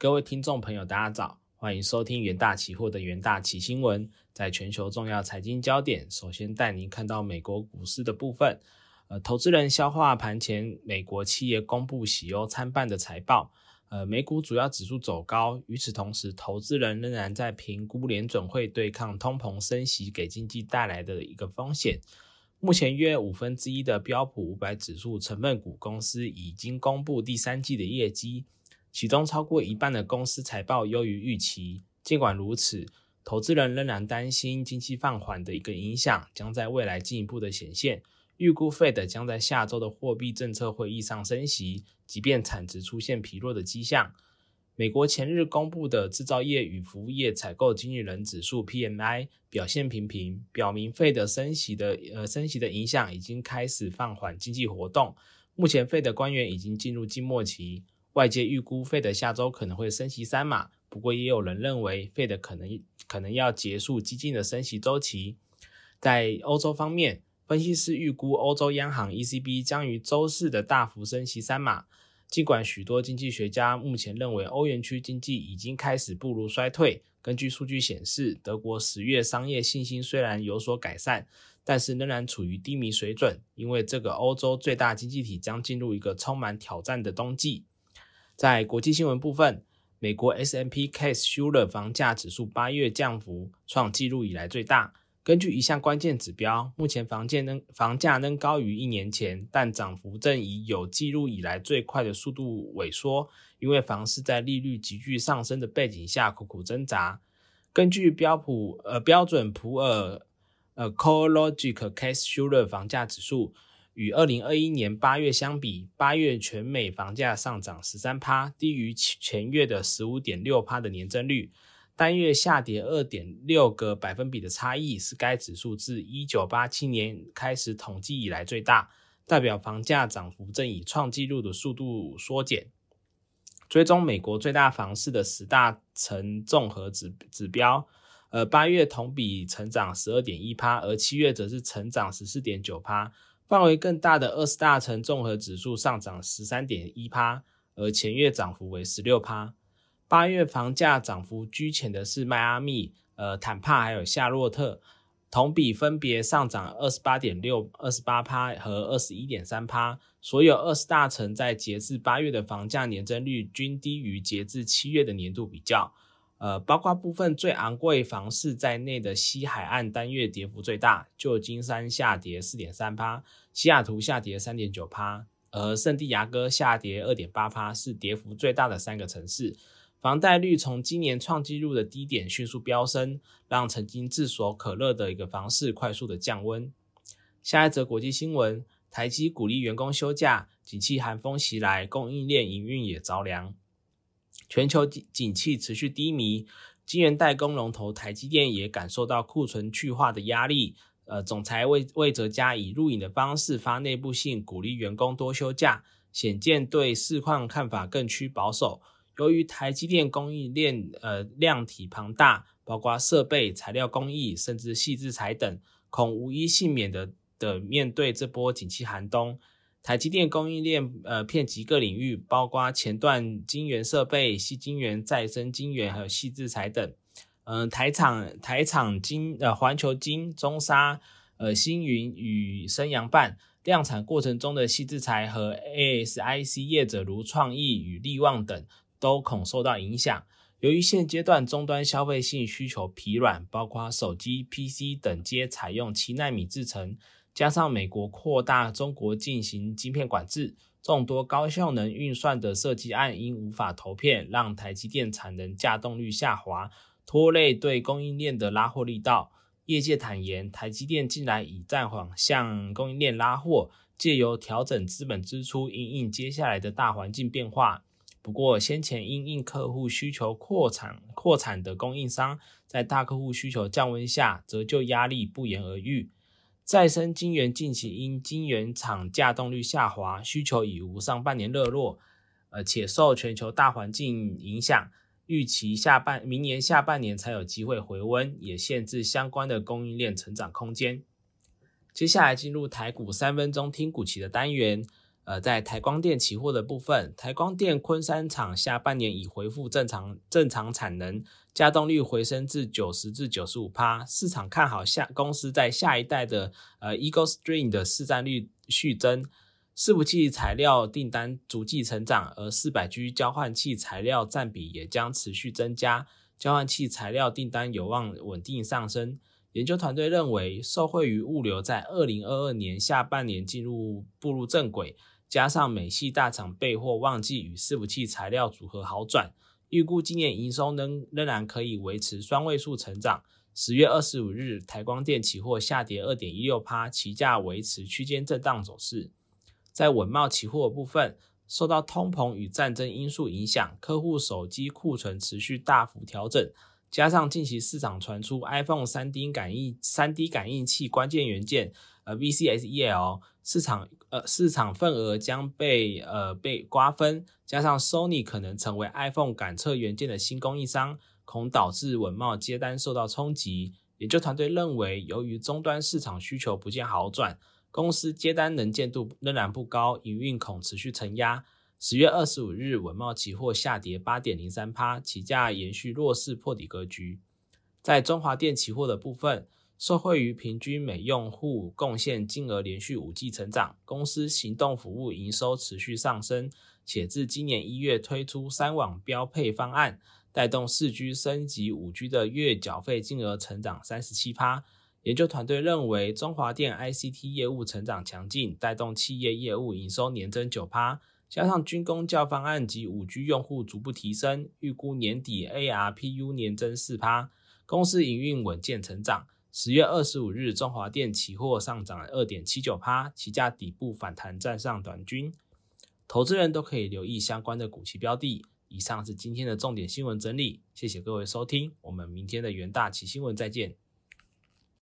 各位听众朋友，大家早，欢迎收听元大期货的元大期新闻。在全球重要财经焦点，首先带您看到美国股市的部分。呃，投资人消化盘前美国企业公布喜忧参半的财报。呃，美股主要指数走高，与此同时，投资人仍然在评估联准会对抗通膨升息给经济带来的一个风险。目前约五分之一的标普五百指数成分股公司已经公布第三季的业绩。其中超过一半的公司财报优于预期。尽管如此，投资人仍然担心经济放缓的一个影响将在未来进一步的显现。预估费的将在下周的货币政策会议上升息，即便产值出现疲弱的迹象。美国前日公布的制造业与服务业采购经理人指数 PMI 表现平平，表明费的升息的呃升息的影响已经开始放缓经济活动。目前费的官员已经进入静默期。外界预估费的下周可能会升息三码，不过也有人认为费的可能可能要结束激进的升息周期。在欧洲方面，分析师预估欧洲央行 ECB 将于周四的大幅升息三码。尽管许多经济学家目前认为欧元区经济已经开始步入衰退，根据数据显示，德国十月商业信心虽然有所改善，但是仍然处于低迷水准，因为这个欧洲最大经济体将进入一个充满挑战的冬季。在国际新闻部分，美国 S M P Case Shiller 房价指数八月降幅创纪录以来最大。根据一项关键指标，目前房价仍房价仍高于一年前，但涨幅正以有记录以来最快的速度萎缩。因为房市在利率急剧上升的背景下苦苦挣扎。根据标普呃标准普尔呃 CoreLogic Case Shiller 房价指数。与二零二一年八月相比，八月全美房价上涨十三趴，低于前月的十五点六趴的年增率，单月下跌二点六个百分比的差异，是该指数自一九八七年开始统计以来最大，代表房价涨幅正以创纪录的速度缩减。追踪美国最大房市的十大城综合指指标，呃，八月同比成长十二点一趴，而七月则是成长十四点九趴。范围更大的二十大城综合指数上涨十三点一趴，而前月涨幅为十六趴。八月房价涨幅居前的是迈阿密、呃坦帕还有夏洛特，同比分别上涨二十八点六、二十八趴和二十一点三趴。所有二十大城在截至八月的房价年增率均低于截至七月的年度比较。呃，包括部分最昂贵房市在内的西海岸单月跌幅最大，旧金山下跌四点三趴，西雅图下跌三点九趴，而圣地亚哥下跌二点八趴，是跌幅最大的三个城市。房贷率从今年创纪录的低点迅速飙升，让曾经炙手可热的一个房市快速的降温。下一则国际新闻：台积鼓励员工休假，景气寒风袭来，供应链营运也着凉。全球景景气持续低迷，晶圆代工龙头台积电也感受到库存去化的压力。呃，总裁魏魏哲嘉以录影的方式发内部信，鼓励员工多休假，显见对市况看法更趋保守。由于台积电供应链呃量体庞大，包括设备、材料工艺，甚至细制材等，恐无一幸免的的面对这波景气寒冬。台积电供应链呃遍及各领域，包括前段晶圆设备、细晶圆、再生晶圆，还有细制材等。嗯，台厂台厂晶呃环球晶、中沙、呃星云与升阳半量产过程中的细制材和 ASIC 业者如创意与力旺等，都恐受到影响。由于现阶段终端消费性需求疲软，包括手机、PC 等皆采用七纳米制程。加上美国扩大中国进行晶片管制，众多高效能运算的设计案因无法投片，让台积电产能架动率下滑，拖累对供应链的拉货力道。业界坦言，台积电近来已暂缓向供应链拉货，借由调整资本支出，应应接下来的大环境变化。不过，先前因应客户需求扩产扩产的供应商，在大客户需求降温下，折旧压力不言而喻。再生晶圆近期因晶圆厂价动率下滑，需求已无上半年热络，呃，且受全球大环境影响，预期下半明年下半年才有机会回温，也限制相关的供应链成长空间。接下来进入台股三分钟听股期的单元，呃，在台光电期货的部分，台光电昆山厂下半年已恢复正常正常产能，加动率回升至九十至九十五趴，市场看好下公司在下一代的呃 Eagle Stream 的市占率续增，伺服器材料订单逐季成长，而四百 G 交换器材料占比也将持续增加，交换器材料订单有望稳定上升。研究团队认为，受惠于物流在二零二二年下半年进入步入正轨。加上美系大厂备货旺季与伺服器材料组合好转，预估今年营收仍仍然可以维持双位数成长。十月二十五日，台光电期货下跌二点一六趴，期价维持区间震荡走势。在稳茂期货部分，受到通膨与战争因素影响，客户手机库存持续大幅调整，加上近期市场传出 iPhone 三 D 感应三 D 感应器关键元件。呃，VCSEL 市场呃市场份额将被呃被瓜分，加上 Sony 可能成为 iPhone 感测元件的新供应商，恐导致稳茂接单受到冲击。研究团队认为，由于终端市场需求不见好转，公司接单能见度仍然不高，营运恐持续承压。十月二十五日，稳茂期货下跌八点零三趴，起价延续弱势破底格局。在中华电期货的部分。受惠于平均每用户贡献金额连续五季成长，公司行动服务营收持续上升，且自今年一月推出三网标配方案，带动四 G 升级五 G 的月缴费金额成长三十七趴。研究团队认为，中华电 ICT 业务成长强劲，带动企业业务营收年增九趴，加上军工教方案及五 G 用户逐步提升，预估年底 ARPU 年增四趴，公司营运稳健成长。十月二十五日，中华电期货上涨二点七九趴，期价底部反弹站上短均，投资人都可以留意相关的股期标的。以上是今天的重点新闻整理，谢谢各位收听，我们明天的元大期新闻再见。